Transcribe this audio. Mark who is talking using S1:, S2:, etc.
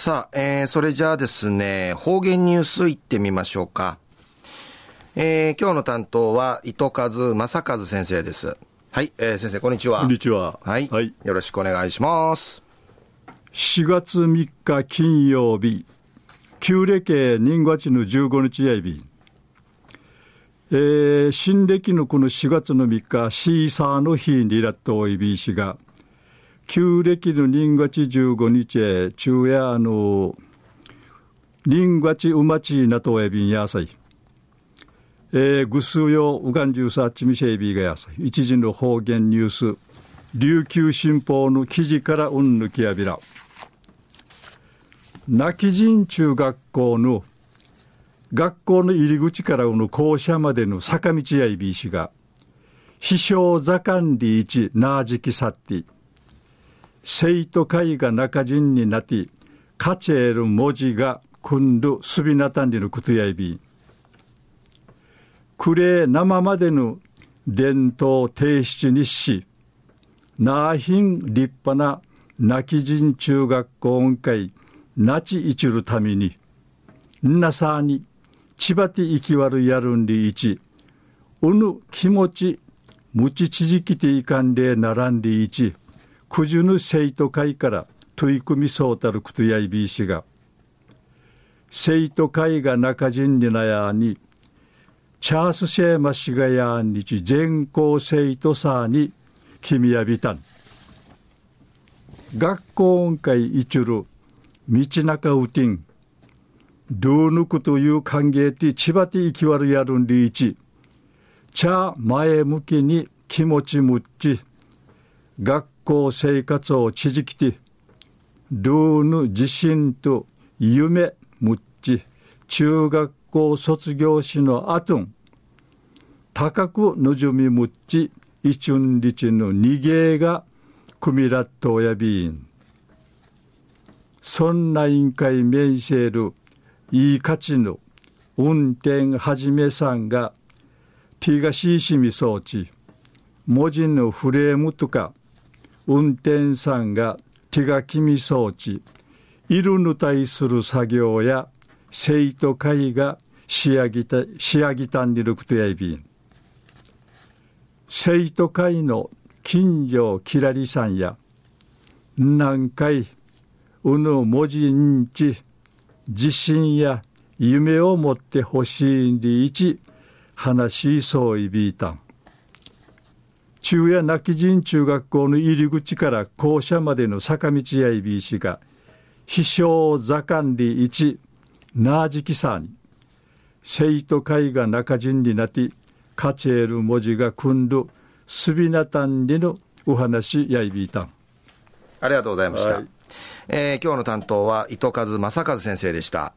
S1: さあ、えー、それじゃあですね、方言ニュースいってみましょうか。えー、今日の担当は、糸数正和先生です。はい、えー、先生、こんにちは。
S2: こんにちは。
S1: はい。はい、よろしくお願いします。
S2: 4月3日金曜日、旧暦人月の15日やいび。えー、新暦のこの4月の3日、シーサーの日にらっとおいびしが、旧暦の人月15日へ、昼夜あの、人月うまちなとえびんやさい。えー、ぐすうようがんじゅうさちみせいびがやさい。一時の方言ニュース、琉球新報の記事からうんぬきやびら。泣き人中学校の学校の入り口からの校舎までの坂道やいびいしが、飛翔座管理一なじきさって、生徒会が中人になって、カチェール文字が組んどすびなたんりのことやいび。くれ生までの伝統提出日誌、なあひん立派な泣き人中学校音会、なちいちるために、なさに、ちばていきわるやるんりいち、うぬ気持ち、むちちじきていかんでならんりいち、くじゅぬ生徒会から取り組みそうたるくとやいびいしが、生徒会が中人になやに、チャースセーマシガヤンにち全校生徒さに君やびたん。学校音会いちる道中うてん、ドゥーヌクという歓迎て千葉て行きわるやるんりいち、茶前向きに気持ちむっち、学校生活をちじきて、ルーヌ自信と夢むっち、中学校卒業しのあとん、高くのじゅみむっち、いちゅんりちの逃げが、くみらっとおやびん。そんな委員会面せる、いい価値の運転はじめさんが、ティガシーシミ装置、文字のフレームとか、運転さんが手書きみ装置、いるに対する作業や生徒会が仕上げた、仕上げたんにるくとやいびん。生徒会の近所きらりさんや、何回、うぬ文字んち、自信や夢を持ってほしいんでいち、話しそういびいたん。中夜泣き人中学校の入り口から校舎までの坂道やいびいしが、飛翔座管理一、なあじきさに、生徒会が中人になって、カチェール文字が組んど、すびなたんりのお話やいびいたん。
S1: ありがとうございました。はい、えー、今日の担当は糸数正和先生でした。